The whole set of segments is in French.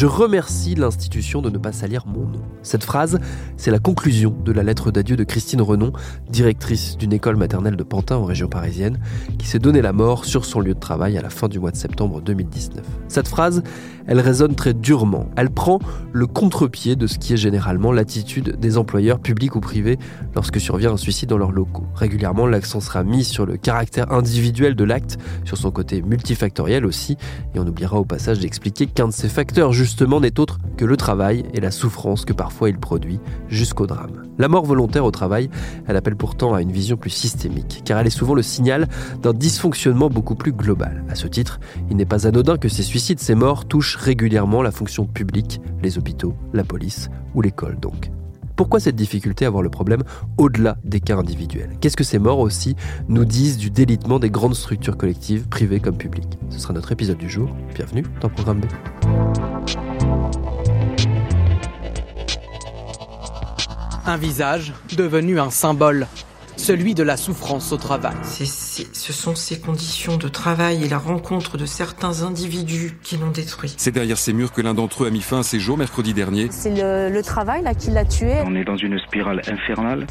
Je remercie l'institution de ne pas salir mon nom. Cette phrase, c'est la conclusion de la lettre d'adieu de Christine Renon, directrice d'une école maternelle de Pantin en région parisienne, qui s'est donné la mort sur son lieu de travail à la fin du mois de septembre 2019. Cette phrase, elle résonne très durement. Elle prend le contre-pied de ce qui est généralement l'attitude des employeurs publics ou privés lorsque survient un suicide dans leurs locaux. Régulièrement, l'accent sera mis sur le caractère individuel de l'acte, sur son côté multifactoriel aussi, et on oubliera au passage d'expliquer qu'un de ces facteurs n'est autre que le travail et la souffrance que parfois il produit, jusqu'au drame. La mort volontaire au travail, elle appelle pourtant à une vision plus systémique, car elle est souvent le signal d'un dysfonctionnement beaucoup plus global. À ce titre, il n'est pas anodin que ces suicides, ces morts touchent régulièrement la fonction publique, les hôpitaux, la police ou l'école donc. Pourquoi cette difficulté à voir le problème au-delà des cas individuels? Qu'est-ce que ces morts aussi nous disent du délitement des grandes structures collectives, privées comme publiques? Ce sera notre épisode du jour. Bienvenue dans Programme B. Un visage devenu un symbole, celui de la souffrance au travail. Ce sont ces conditions de travail et la rencontre de certains individus qui l'ont détruit. C'est derrière ces murs que l'un d'entre eux a mis fin à ses jours mercredi dernier. C'est le, le travail là qui l'a tué. On est dans une spirale infernale.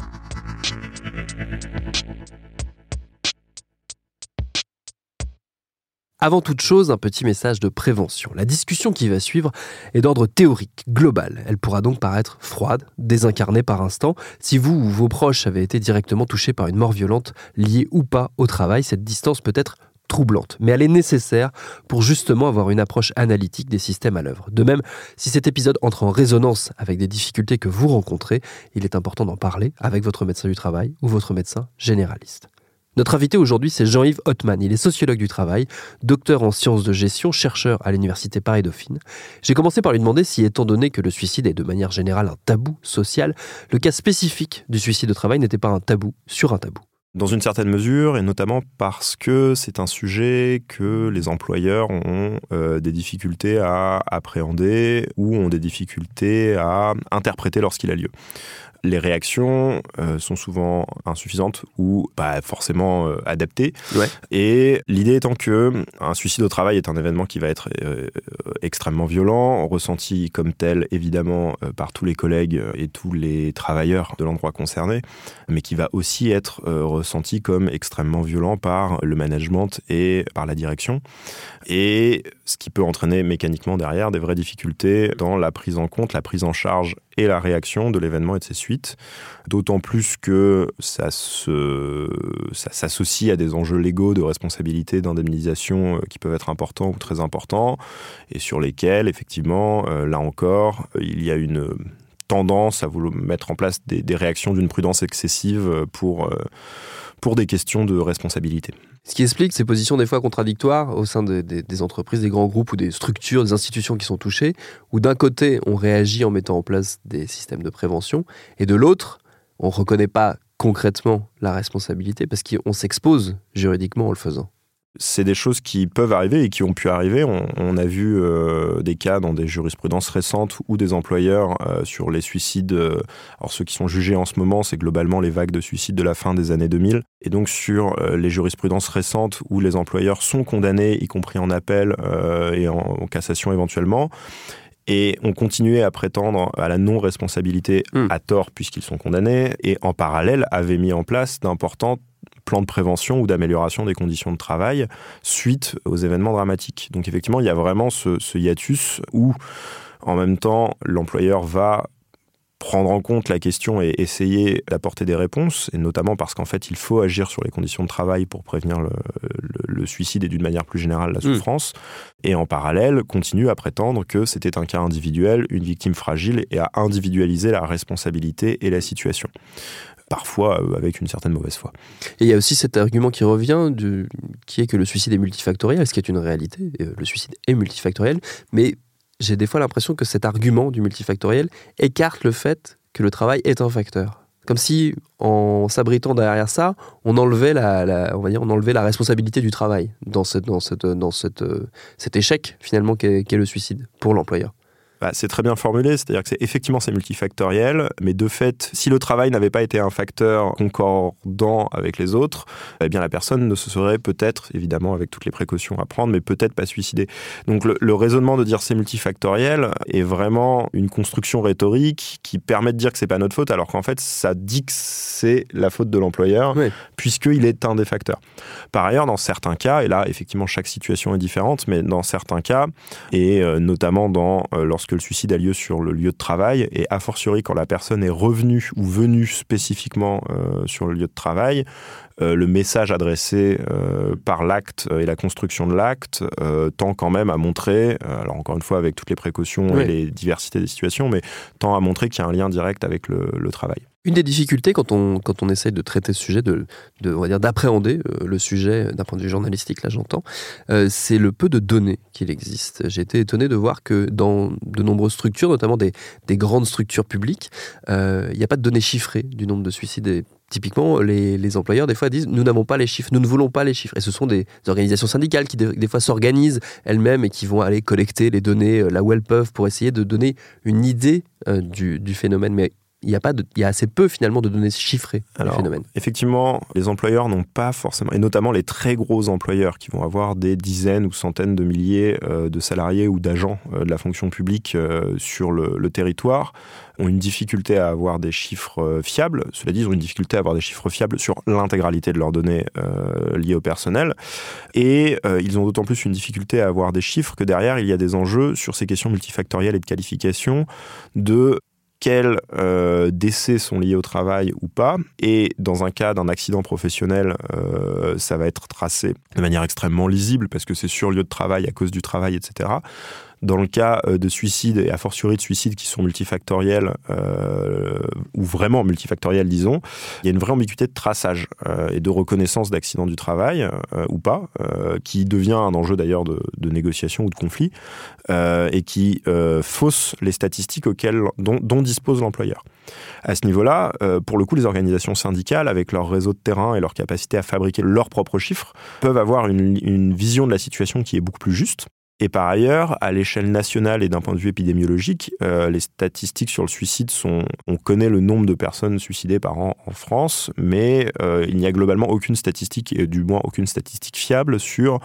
Avant toute chose, un petit message de prévention. La discussion qui va suivre est d'ordre théorique, global. Elle pourra donc paraître froide, désincarnée par instant. Si vous ou vos proches avez été directement touchés par une mort violente, liée ou pas au travail, cette distance peut être troublante, mais elle est nécessaire pour justement avoir une approche analytique des systèmes à l'œuvre. De même, si cet épisode entre en résonance avec des difficultés que vous rencontrez, il est important d'en parler avec votre médecin du travail ou votre médecin généraliste. Notre invité aujourd'hui, c'est Jean-Yves Hottman. Il est sociologue du travail, docteur en sciences de gestion, chercheur à l'université Paris-Dauphine. J'ai commencé par lui demander si, étant donné que le suicide est de manière générale un tabou social, le cas spécifique du suicide au travail n'était pas un tabou sur un tabou. Dans une certaine mesure, et notamment parce que c'est un sujet que les employeurs ont euh, des difficultés à appréhender ou ont des difficultés à interpréter lorsqu'il a lieu. Les réactions euh, sont souvent insuffisantes ou pas forcément euh, adaptées. Ouais. Et l'idée étant que un suicide au travail est un événement qui va être euh, extrêmement violent, ressenti comme tel évidemment euh, par tous les collègues et tous les travailleurs de l'endroit concerné, mais qui va aussi être euh, ressenti comme extrêmement violent par le management et par la direction. Et ce qui peut entraîner mécaniquement derrière des vraies difficultés dans la prise en compte, la prise en charge la réaction de l'événement et de ses suites. D'autant plus que ça se, ça s'associe à des enjeux légaux de responsabilité, d'indemnisation euh, qui peuvent être importants ou très importants et sur lesquels, effectivement, euh, là encore, il y a une tendance à vouloir mettre en place des, des réactions d'une prudence excessive pour, euh, pour des questions de responsabilité. Ce qui explique ces positions des fois contradictoires au sein des, entreprises, des grands groupes ou des structures, des institutions qui sont touchées, où d'un côté, on réagit en mettant en place des systèmes de prévention, et de l'autre, on ne reconnaît pas concrètement la responsabilité parce qu'on s'expose juridiquement en le faisant. C'est des choses qui peuvent arriver et qui ont pu arriver. On, a vu euh, des cas dans des jurisprudences récentes où des employeurs euh, sur les suicides, euh, alors ceux qui sont jugés en ce moment, c'est globalement les vagues de suicides de la fin des années 2000. Et donc sur les jurisprudences récentes où les employeurs sont condamnés, y compris en appel et en, en, cassation éventuellement, et ont continué à prétendre à la non-responsabilité hmm. à tort puisqu'ils sont condamnés, et en parallèle avaient mis en place d'importantes plan de prévention ou d'amélioration des conditions de travail suite aux événements dramatiques. Donc effectivement, il y a vraiment ce, hiatus où, en même temps, l'employeur va prendre en compte la question et essayer d'apporter des réponses, et notamment parce qu'en fait, il faut agir sur les conditions de travail pour prévenir le, suicide et d'une manière plus générale la mmh. souffrance, et en parallèle, continue à prétendre que c'était un cas individuel, une victime fragile, et à individualiser la responsabilité et la situation parfois euh, avec une certaine mauvaise foi. Et il y a aussi cet argument qui revient, qui est que le suicide est multifactoriel, ce qui est une réalité. Euh, le suicide est multifactoriel, mais j'ai des fois l'impression que cet argument du multifactoriel écarte le fait que le travail est un facteur. Comme si, en s'abritant derrière ça, on enlevait la, on va dire, on enlevait la responsabilité du travail dans, cette, dans, cette, dans cette, euh, cet échec finalement qu'est le suicide pour l'employeur. Bah, c'est très bien formulé, c'est-à-dire que c'est effectivement c'est multifactoriel, mais de fait, si le travail n'avait pas été un facteur concordant avec les autres, eh bien la personne ne se serait peut-être, évidemment avec toutes les précautions à prendre, mais peut-être pas suicidée. Donc le, raisonnement de dire c'est multifactoriel est vraiment une construction rhétorique qui permet de dire que c'est pas notre faute, alors qu'en fait ça dit que c'est la faute de l'employeur, puisqu'il est un des facteurs. Par ailleurs, dans certains cas, et là effectivement chaque situation est différente, mais dans certains cas, et euh, notamment dans euh, lorsque que le suicide a lieu sur le lieu de travail, et a fortiori quand la personne est revenue ou venue spécifiquement euh, sur le lieu de travail, euh, le message adressé euh, par l'acte et la construction de l'acte tend quand même à montrer, alors encore une fois avec toutes les précautions et les diversités des situations, mais tend à montrer qu'il y a un lien direct avec le travail. Une des difficultés quand on, quand on essaye de traiter ce sujet, de, on va dire d'appréhender euh, le sujet d'un point de vue journalistique, là j'entends, euh, c'est le peu de données qu'il existe. J'ai été étonné de voir que dans de nombreuses structures, notamment des, des grandes structures publiques, euh, il n'y a pas de données chiffrées du nombre de suicides. Typiquement, les, les, employeurs, des fois, disent nous n'avons pas les chiffres, nous ne voulons pas les chiffres. Et ce sont des organisations syndicales qui, des, fois, s'organisent elles-mêmes et qui vont aller collecter les données là où elles peuvent pour essayer de donner une idée du, du phénomène. Il y a pas il y a assez peu finalement de données chiffrées Alors, phénomène. Effectivement, les employeurs n'ont pas forcément, et notamment les très gros employeurs qui vont avoir des dizaines ou centaines de milliers euh, de salariés ou d'agents euh, de la fonction publique euh, sur le, le, territoire, ont une difficulté à avoir des chiffres fiables. Cela dit, ils ont une difficulté à avoir des chiffres fiables sur l'intégralité de leurs données liées au personnel. Et ils ont d'autant plus une difficulté à avoir des chiffres que derrière, il y a des enjeux sur ces questions multifactorielles et de qualification de quels euh, décès sont liés au travail ou pas. Et dans un cas d'un accident professionnel, euh, ça va être tracé de manière extrêmement lisible parce que c'est sur lieu de travail à cause du travail, etc. Dans le cas euh, de suicide et a fortiori de suicides qui sont multifactoriels euh, ou vraiment multifactoriels, disons, il y a une vraie ambiguïté de traçage euh, et de reconnaissance d'accident du travail ou pas, qui devient un enjeu d'ailleurs de, de, négociation ou de conflit et qui fausse les statistiques auxquelles, dont, dont dispose l'employeur. À ce niveau-là, pour le coup, les organisations syndicales, avec leur réseau de terrain et leur capacité à fabriquer leurs propres chiffres, peuvent avoir une, une vision de la situation qui est beaucoup plus juste et par ailleurs, à l'échelle nationale et d'un point de vue épidémiologique, euh, les statistiques sur le suicide sont, on connaît le nombre de personnes suicidées par an en France, mais euh, il n'y a globalement aucune statistique, et du moins aucune statistique fiable sur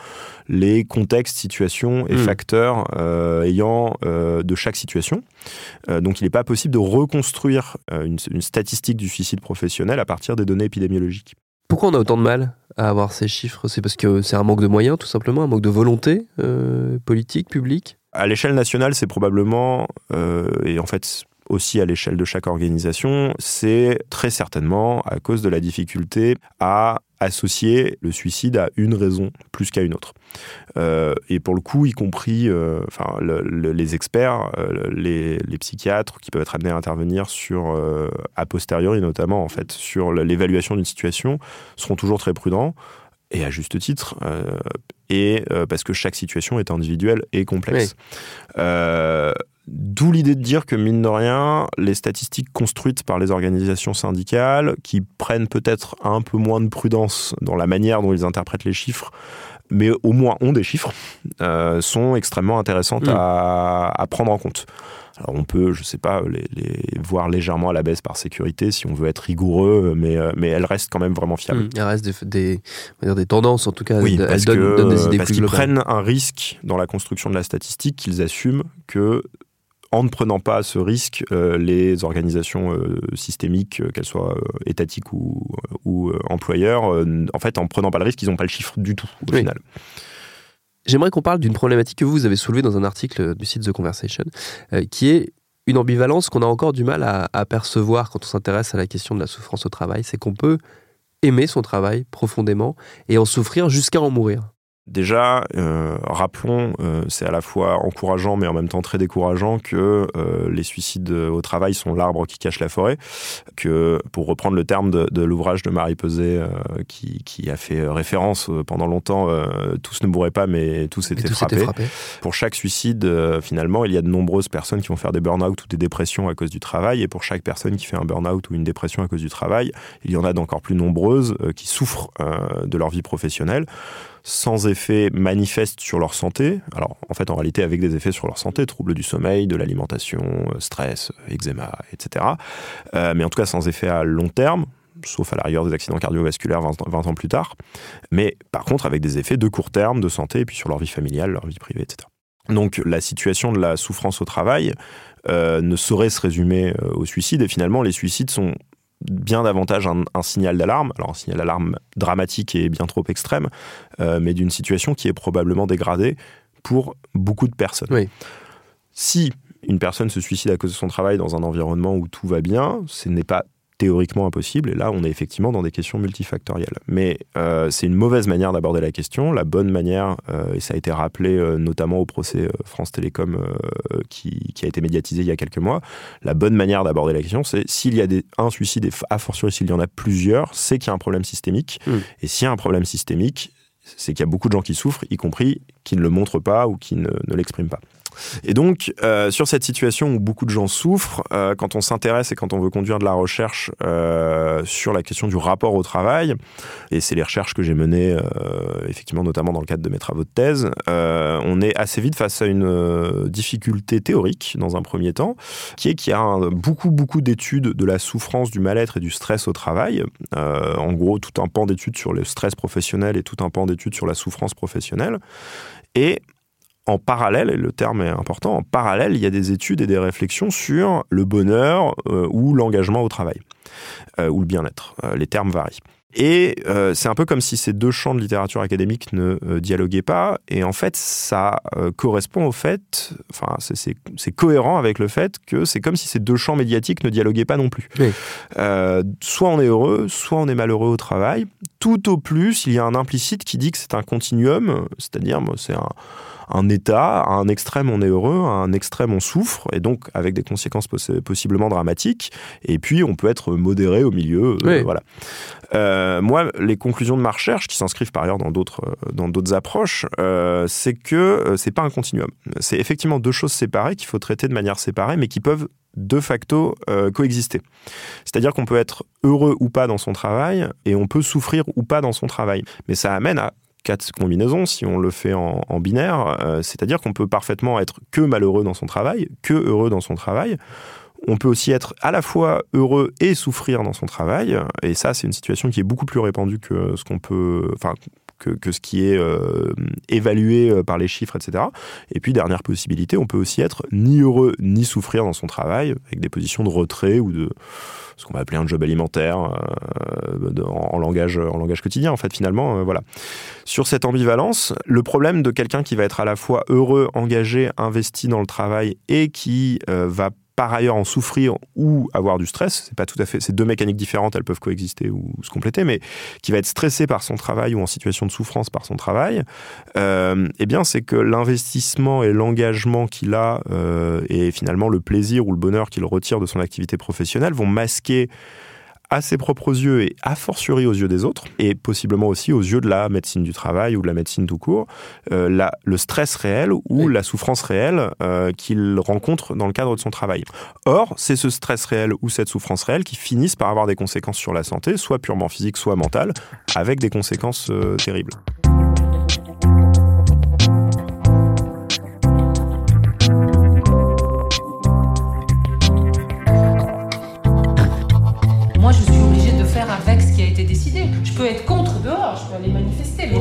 les contextes, situations et hmm. facteurs euh, ayant de chaque situation. donc il n'est pas possible de reconstruire une, une statistique du suicide professionnel à partir des données épidémiologiques. Pourquoi on a autant de mal? À avoir ces chiffres C'est parce que c'est un manque de moyens, tout simplement, un manque de volonté euh, politique, publique. À l'échelle nationale, c'est probablement, euh, et en fait aussi à l'échelle de chaque organisation, c'est très certainement à cause de la difficulté à associer le suicide à une raison plus qu'à une autre. Euh, et pour le coup, y compris euh, enfin, les experts, euh, les, psychiatres qui peuvent être amenés à intervenir sur, a posteriori notamment, en fait, sur l'évaluation d'une situation, seront toujours très prudents et à juste titre, et parce que chaque situation est individuelle et complexe. D'où l'idée de dire que, mine de rien, les statistiques construites par les organisations syndicales, qui prennent peut-être un peu moins de prudence dans la manière dont ils interprètent les chiffres, mais au moins ont des chiffres, euh, sont extrêmement intéressantes Mm. à, à prendre en compte. Alors on peut, je sais pas, les, les voir légèrement à la baisse par sécurité si on veut être rigoureux, mais, euh, mais elles restent quand même vraiment fiables. Mm. Il reste des, des, tendances, en tout cas. Oui, elles parce donnent, que- donnent des idées parce plus qu'ils prennent un risque dans la construction de la statistique qu'ils assument que en ne prenant pas ce risque, euh, les organisations euh, systémiques, euh, qu'elles soient étatiques ou, ou employeurs, en fait, en prenant pas le risque, ils n'ont pas le chiffre du tout au Oui. final. J'aimerais qu'on parle d'une problématique que vous, vous avez soulevée dans un article du site The Conversation, qui est une ambivalence qu'on a encore du mal à, à percevoir quand on s'intéresse à la question de la souffrance au travail. C'est qu'on peut aimer son travail profondément et en souffrir jusqu'à en mourir. Déjà, euh, rappelons, euh, c'est à la fois encourageant mais en même temps très décourageant que euh, les suicides au travail sont l'arbre qui cache la forêt. Que, pour reprendre le terme de, de l'ouvrage de Marie Peset euh, qui, qui a fait référence pendant longtemps, euh, tous ne mourraient pas mais tous étaient frappés. Pour chaque suicide, euh, finalement, il y a de nombreuses personnes qui vont faire des burn-out ou des dépressions à cause du travail. Et pour chaque personne qui fait un burn-out ou une dépression à cause du travail, il y en a d'encore plus nombreuses euh, qui souffrent euh, de leur vie professionnelle sans effet manifeste sur leur santé. Alors, en fait, en réalité, avec des effets sur leur santé, troubles du sommeil, de l'alimentation, euh, stress, eczéma, etc. Euh, mais en tout cas, sans effet à long terme, sauf à la rigueur des accidents cardiovasculaires 20, ans- 20 ans plus tard. Mais par contre, avec des effets de court terme, de santé, et puis sur leur vie familiale, leur vie privée, etc. Donc, la situation de la souffrance au travail euh, ne saurait se résumer euh, au suicide. Et finalement, les suicides sont bien davantage un, un signal d'alarme, alors un signal d'alarme dramatique et bien trop extrême, euh, mais d'une situation qui est probablement dégradée pour beaucoup de personnes. Oui. Si une personne se suicide à cause de son travail dans un environnement où tout va bien, ce n'est pas théoriquement impossible, et là on est effectivement dans des questions multifactorielles. Mais euh, c'est une mauvaise manière d'aborder la question. La bonne manière, euh, et ça a été rappelé euh, notamment au procès France Télécom qui, qui a été médiatisé il y a quelques mois, la bonne manière d'aborder la question, c'est s'il y a des, un suicide, et a fortiori s'il y en a plusieurs, c'est qu'il y a un problème systémique. Mm. Et s'il y a un problème systémique, c'est qu'il y a beaucoup de gens qui souffrent, y compris qui ne le montrent pas ou qui ne, ne l'expriment pas. Et donc, euh, sur cette situation où beaucoup de gens souffrent, euh, quand on s'intéresse et quand on veut conduire de la recherche euh, sur la question du rapport au travail, et c'est les recherches que j'ai menées, effectivement, notamment dans le cadre de mes travaux de thèse, on est assez vite face à une difficulté théorique, dans un premier temps, qui est qu'il y a beaucoup, beaucoup d'études de la souffrance, du mal-être et du stress au travail. En gros, tout un pan d'études sur le stress professionnel et tout un pan d'études sur la souffrance professionnelle. Et en parallèle, et le terme est important, en parallèle, il y a des études et des réflexions sur le bonheur euh, ou l'engagement au travail, euh, ou le bien-être. Euh, les termes varient. Et euh, c'est un peu comme si ces deux champs de littérature académique ne euh, dialoguaient pas. Et en fait, ça euh, correspond au fait, enfin, c'est- cohérent avec le fait que c'est comme si ces deux champs médiatiques ne dialoguaient pas non plus. Oui. Soit on est heureux, soit on est malheureux au travail. Tout au plus, il y a un implicite qui dit que c'est un continuum, c'est-à-dire c'est un, un état, à un extrême on est heureux, à un extrême on souffre, et donc avec des conséquences possi- possiblement dramatiques. Et puis on peut être modéré au milieu, Oui. voilà. Euh, moi, les conclusions de ma recherche, qui s'inscrivent par ailleurs dans d'autres euh, approches, euh, c'est que c'est pas un continuum. C'est effectivement deux choses séparées qu'il faut traiter de manière séparée, mais qui peuvent de facto coexister. C'est-à-dire qu'on peut être heureux ou pas dans son travail, et on peut souffrir ou pas dans son travail. Mais ça amène à quatre combinaisons si on le fait en, binaire, c'est-à-dire qu'on peut parfaitement être que malheureux dans son travail, que heureux dans son travail. On peut aussi être à la fois heureux et souffrir dans son travail, et ça c'est une situation qui est beaucoup plus répandue que ce qu'on peut, enfin que, que ce qui est euh, évalué euh, par les chiffres, etc. Et puis dernière possibilité, on peut aussi être ni heureux ni souffrir dans son travail, avec des positions de retrait ou de ce qu'on va appeler un job alimentaire euh, en, langage, en langage quotidien, en fait, finalement. voilà. Sur cette ambivalence, le problème de quelqu'un qui va être à la fois heureux, engagé, investi dans le travail et qui va par ailleurs en souffrir ou avoir du stress, c'est pas tout à fait, c'est deux mécaniques différentes, elles peuvent coexister ou se compléter, mais qui va être stressé par son travail ou en situation de souffrance par son travail, euh, eh bien c'est que l'investissement et l'engagement qu'il a euh, et finalement le plaisir ou le bonheur qu'il retire de son activité professionnelle vont masquer à ses propres yeux et a fortiori aux yeux des autres, et possiblement aussi aux yeux de la médecine du travail ou de la médecine tout court, euh, la- le stress réel ou la souffrance réelle euh, qu'il rencontre dans le cadre de son travail. Or, c'est ce stress réel ou cette souffrance réelle qui finissent par avoir des conséquences sur la santé, soit purement physiques, soit mentales, avec des conséquences euh, terribles.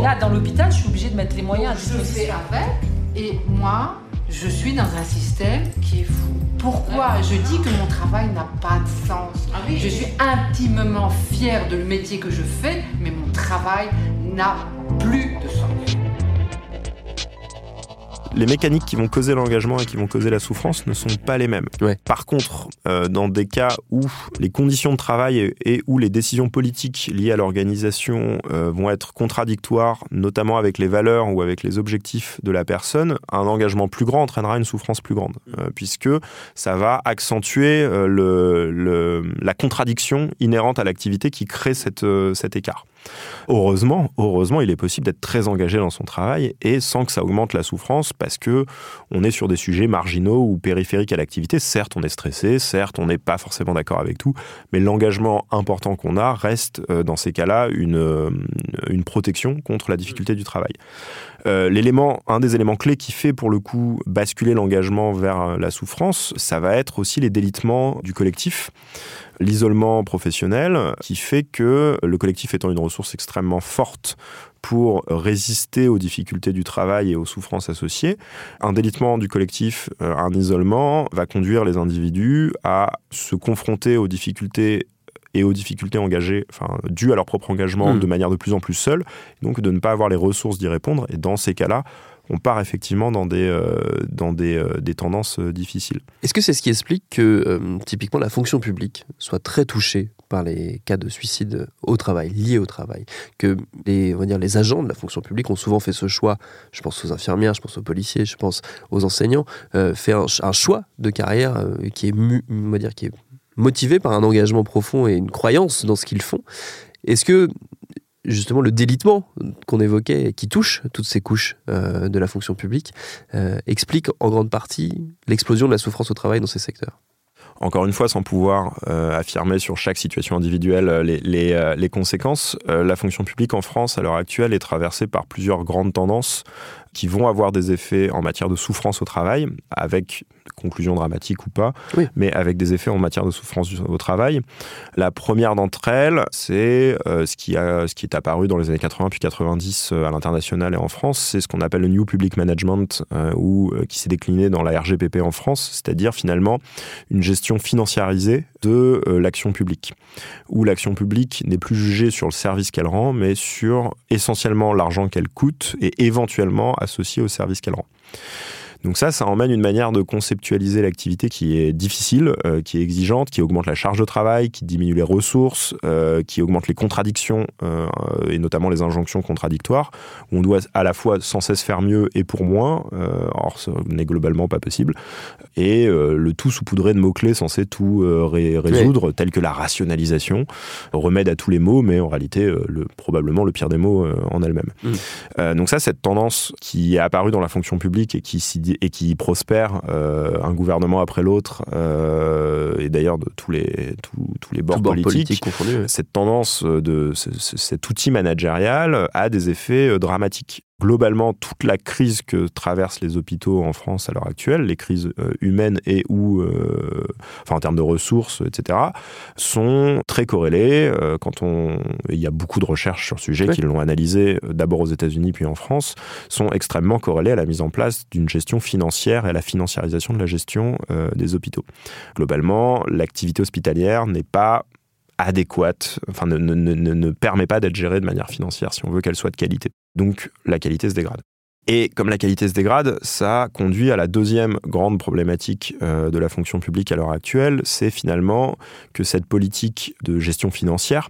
Là, dans l'hôpital, je suis obligée de mettre les moyens à Je fais avec, et moi, je suis dans un système qui est fou. Pourquoi je dis que mon travail n'a pas de sens? Ah Je suis intimement fière de le métier que je fais, mais mon travail n'a plus de sens. Les mécaniques qui vont causer l'engagement et qui vont causer la souffrance ne sont pas les mêmes. Par contre, euh, dans des cas où les conditions de travail et, et où les décisions politiques liées à l'organisation euh, vont être contradictoires, notamment avec les valeurs ou avec les objectifs de la personne, un engagement plus grand entraînera une souffrance plus grande, euh, puisque ça va accentuer le, le- la contradiction inhérente à l'activité qui crée cette, cet écart. Heureusement, heureusement, il est possible d'être très engagé dans son travail et sans que ça augmente la souffrance parce que on est sur des sujets marginaux ou périphériques à l'activité. Certes, on est stressé, certes, on n'est pas forcément d'accord avec tout, mais l'engagement important qu'on a reste euh, dans ces cas-là une, euh, une protection contre la difficulté du travail. Euh, l'élément, un des éléments clés qui fait pour le coup basculer l'engagement vers la souffrance, ça va être aussi les délitements du collectif l'isolement professionnel qui fait que le collectif étant une ressource extrêmement forte pour résister aux difficultés du travail et aux souffrances associées, un délitement du collectif, euh, un isolement va conduire les individus à se confronter aux difficultés et aux difficultés engagées, enfin, dues à leur propre engagement Mm. de manière de plus en plus seule, donc de ne pas avoir les ressources d'y répondre. Et dans ces cas-là, on part effectivement dans des, euh, dans des, euh, des tendances euh, difficiles. Est-ce que c'est ce qui explique que typiquement la fonction publique soit très touchée par les cas de suicide au travail, liés au travail? Que les, on va dire, les agents de la fonction publique ont souvent fait ce choix, je pense aux infirmières, je pense aux policiers, je pense aux enseignants, fait un, un choix de carrière qui, est mu- on va dire, qui est motivé par un engagement profond et une croyance dans ce qu'ils font. Est-ce que justement le délitement qu'on évoquait, qui touche toutes ces couches euh, de la fonction publique, euh, explique en grande partie l'explosion de la souffrance au travail dans ces secteurs. Encore une fois, sans pouvoir euh, affirmer sur chaque situation individuelle les, conséquences, la fonction publique en France à l'heure actuelle est traversée par plusieurs grandes tendances qui vont avoir des effets en matière de souffrance au travail, avec conclusion dramatique ou pas, Oui. mais avec des effets en matière de souffrance au travail. La première d'entre elles, c'est euh, ce, qui a, ce qui est apparu dans les années 80 puis 90 euh, à l'international et en France, c'est ce qu'on appelle le New Public Management, euh, ou euh, qui s'est décliné dans la RGPP en France, c'est-à-dire finalement une gestion financiarisée de l'action publique, où l'action publique n'est plus jugée sur le service qu'elle rend, mais sur essentiellement l'argent qu'elle coûte et éventuellement associé au service qu'elle rend. Donc ça, ça emmène une manière de conceptualiser l'activité qui est difficile, euh, qui est exigeante, qui augmente la charge de travail, qui diminue les ressources, euh, qui augmente les contradictions euh, et notamment les injonctions contradictoires, où on doit à la fois sans cesse faire mieux et pour moins, or ce n'est globalement pas possible, et le tout saupoudré de mots-clés censés tout ré- résoudre, tels que la rationalisation, remède à tous les maux, mais en réalité le, probablement le pire des mots en elle-même. Mm. Euh, donc ça, cette tendance qui est apparue dans la fonction publique et qui, s'y- et qui prospère euh, un gouvernement après l'autre, euh, et d'ailleurs de tous les, tous, tous les bords politiques, cette tendance de ce- ce- cet outil managérial a des effets euh, dramatiques. Globalement, toute la crise que traversent les hôpitaux en France à l'heure actuelle, les crises euh, humaines et ou, euh, enfin en termes de ressources, etc., sont très corrélées. Euh, quand on, il y a beaucoup de recherches sur le sujet Oui. qui l'ont analysé d'abord aux États-Unis puis en France, sont extrêmement corrélées à la mise en place d'une gestion financière et à la financiarisation de la gestion euh, des hôpitaux. Globalement, l'activité hospitalière n'est pas adéquate, enfin ne, ne- ne- ne permet pas d'être gérée de manière financière si on veut qu'elle soit de qualité. Donc la qualité se dégrade. Et comme la qualité se dégrade, ça conduit à la deuxième grande problématique euh, de la fonction publique à l'heure actuelle, c'est finalement que cette politique de gestion financière,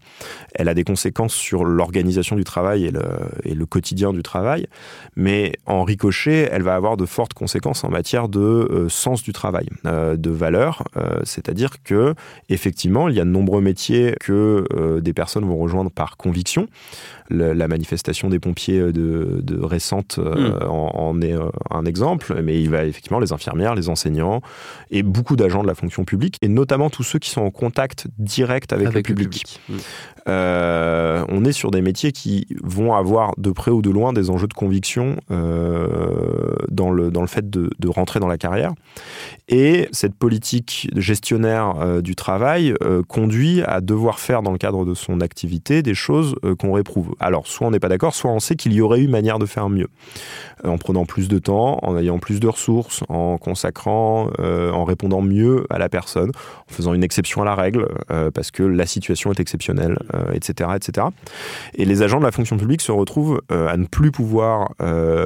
elle a des conséquences sur l'organisation du travail et le, quotidien du travail, mais en ricochet, elle va avoir de fortes conséquences en matière de euh, sens du travail, euh, de valeur, c'est-à-dire que effectivement, il y a de nombreux métiers que des personnes vont rejoindre par conviction. La manifestation des pompiers de, de récente euh, mmh. en, est un exemple, mais il va effectivement les infirmières, les enseignants et beaucoup d'agents de la fonction publique, et notamment tous ceux qui sont en contact direct avec, le public. Mmh. on est sur des métiers qui vont avoir de près ou de loin des enjeux de conviction dans, le, dans le fait de, de, rentrer dans la carrière. Et cette politique gestionnaire du travail conduit à devoir faire dans le cadre de son activité des choses qu'on réprouve. Alors, soit on n'est pas d'accord, soit on sait qu'il y aurait eu manière de faire mieux. Euh, en prenant plus de temps, en ayant plus de ressources, en consacrant, euh, en répondant mieux à la personne, en faisant une exception à la règle, euh, parce que la situation est exceptionnelle, etc., etc. Et les agents de la fonction publique se retrouvent à ne plus pouvoir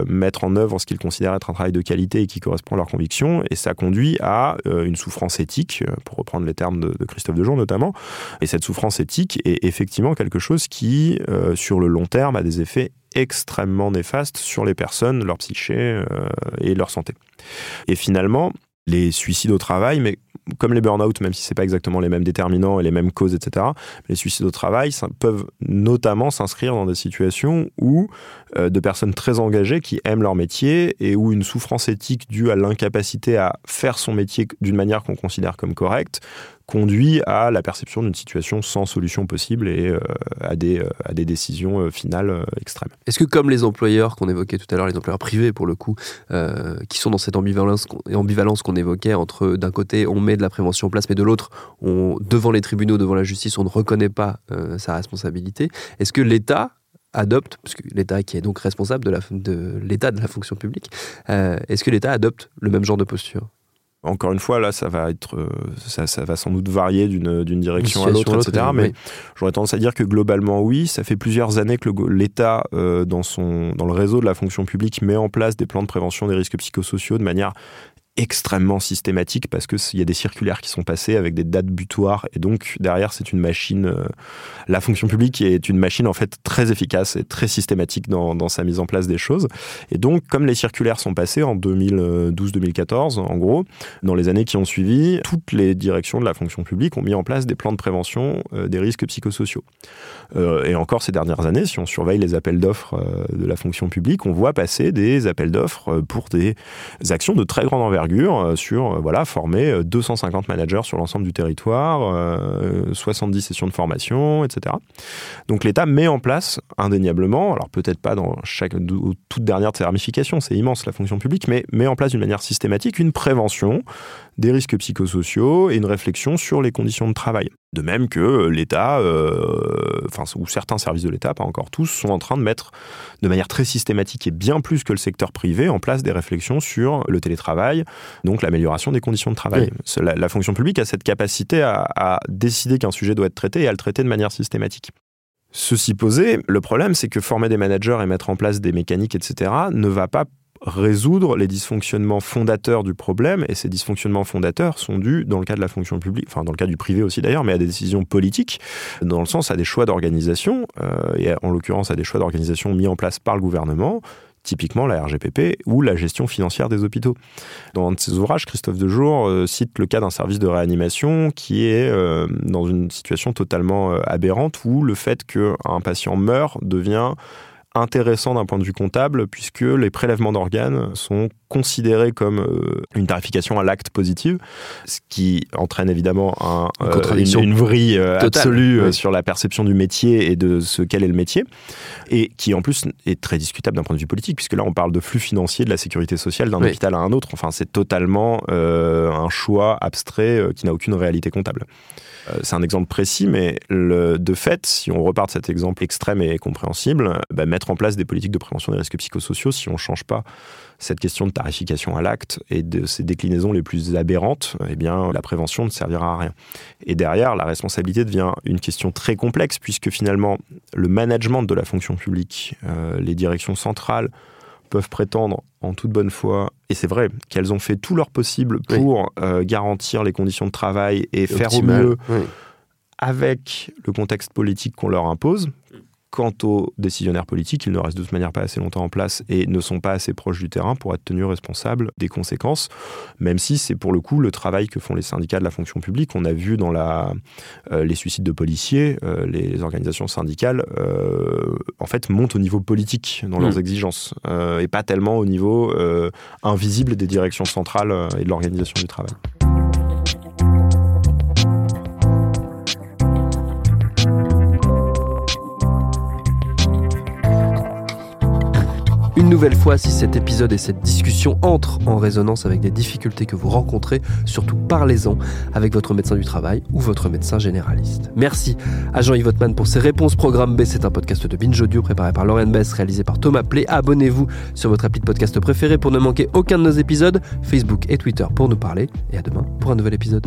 mettre en œuvre ce qu'ils considèrent être un travail de qualité et qui correspond à leurs convictions, et ça conduit à une souffrance éthique, pour reprendre les termes de, de Christophe Dejour notamment. Et cette souffrance éthique est effectivement quelque chose qui, sur le long terme, a des effets extrêmement néfastes sur les personnes, leur psyché euh, et leur santé. Et finalement, les suicides au travail, mais comme les burn-out, même si ce n'est pas exactement les mêmes déterminants et les mêmes causes, etc., les suicides au travail peuvent notamment s'inscrire dans des situations où euh, de personnes très engagées qui aiment leur métier et où une souffrance éthique due à l'incapacité à faire son métier d'une manière qu'on considère comme correcte conduit à la perception d'une situation sans solution possible et euh, à, des, euh, à des décisions finales extrêmes. Est-ce que comme les employeurs qu'on évoquait tout à l'heure, les employeurs privés pour le coup, qui sont dans cette ambivalence, ambivalence qu'on évoquait entre d'un côté on met de la prévention en place, mais de l'autre, devant les tribunaux, devant la justice, on ne reconnaît pas sa responsabilité, est-ce que l'État adopte, parce que l'État qui est donc responsable de l'État de, de la fonction publique, est-ce que l'État adopte le même genre de posture? Encore une fois, là, ça va être, euh, ça, ça va sans doute varier d'une direction à l'autre, etc. Mais j'aurais tendance à dire que globalement, oui. Ça fait plusieurs années que l'État, euh, dans son, dans le réseau de la fonction publique, met en place des plans de prévention des risques psychosociaux de manière extrêmement systématique parce qu'il y a des circulaires qui sont passés avec des dates butoirs et donc derrière c'est une machine euh, la fonction publique est une machine en fait très efficace et très systématique dans, sa mise en place des choses. Et donc comme les circulaires sont passés en 2012-2014 en gros dans les années qui ont suivi toutes les directions de la fonction publique ont mis en place des plans de prévention euh, des risques psychosociaux. Euh, et encore ces dernières années si on surveille les appels d'offres de la fonction publique on voit passer des appels d'offres pour des actions de très grande envergure euh, sur euh, voilà, former 250 euh, managers sur l'ensemble du territoire, 70 sessions de formation, etc. Donc l'État met en place indéniablement, alors peut-être pas dans chaque toute dernière de c'est immense la fonction publique, mais met en place d'une manière systématique une prévention des risques psychosociaux et une réflexion sur les conditions de travail. De même que l'État, euh, enfin, ou certains services de l'État, pas encore tous, sont en train de mettre de manière très systématique et bien plus que le secteur privé en place des réflexions sur le télétravail, donc l'amélioration des conditions de travail. La, fonction publique a cette capacité à, à décider qu'un sujet doit être traité et à le traiter de manière systématique. Ceci posé, le problème, c'est que former des managers et mettre en place des mécaniques, etc., ne va pas résoudre les dysfonctionnements fondateurs du problème, et ces dysfonctionnements fondateurs sont dus, dans le cas de la fonction publique, enfin dans le cas du privé aussi d'ailleurs, mais à des décisions politiques, dans le sens à des choix d'organisation, euh, et en l'occurrence à des choix d'organisation mis en place par le gouvernement, typiquement la RGPP ou la gestion financière des hôpitaux. Dans un de ses ouvrages, Christophe Dejour euh, cite le cas d'un service de réanimation qui est euh, dans une situation totalement aberrante où le fait qu'un patient meurt devient intéressant d'un point de vue comptable puisque les prélèvements d'organes sont considérés comme euh, une tarification à l'acte positive, ce qui entraîne évidemment un, une, une, vrille euh, absolue euh, sur la perception du métier et de ce qu'est le métier, et qui en plus est très discutable d'un point de vue politique, puisque là on parle de flux financier de la sécurité sociale d'un hôpital à un autre, enfin c'est totalement un choix abstrait qui n'a aucune réalité comptable. Euh, c'est un exemple précis, mais de fait, si on repart de cet exemple extrême et compréhensible, bah, mettre en place des politiques de prévention des risques psychosociaux, si on ne change pas cette question de tarification à l'acte et de ces déclinaisons les plus aberrantes, eh bien, la prévention ne servira à rien. Et derrière, la responsabilité devient une question très complexe, puisque finalement, le management de la fonction publique, euh, les directions centrales, peuvent prétendre en toute bonne foi, et c'est vrai qu'elles ont fait tout leur possible pour euh, garantir les conditions de travail et faire au mieux avec le contexte politique qu'on leur impose, Quant aux décisionnaires politiques, ils ne restent de toute manière pas assez longtemps en place et ne sont pas assez proches du terrain pour être tenus responsables des conséquences, même si c'est pour le coup le travail que font les syndicats de la fonction publique. On a vu dans la, euh, les suicides de policiers, euh, les organisations syndicales, euh, en fait, montent au niveau politique dans leurs Mm. exigences et pas tellement au niveau invisible des directions centrales et de l'organisation du travail. Nouvelle fois, si cet épisode et cette discussion entrent en résonance avec des difficultés que vous rencontrez, surtout parlez-en avec votre médecin du travail ou votre médecin généraliste. Merci à Jean-Yves Votman pour ses réponses. Programme B, c'est un podcast de Binge Audio préparé par Lauren Bess, réalisé par Thomas Play. Abonnez-vous sur votre appli de podcast préféré pour ne manquer aucun de nos épisodes, Facebook et Twitter pour nous parler. Et à demain pour un nouvel épisode.